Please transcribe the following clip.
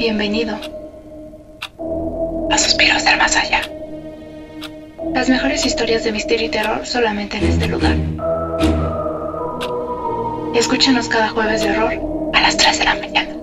Bienvenido a Suspiros del Más Allá. Las mejores historias de misterio y terror solamente en este lugar. Escúchanos cada jueves de horror a las 3 de la mañana.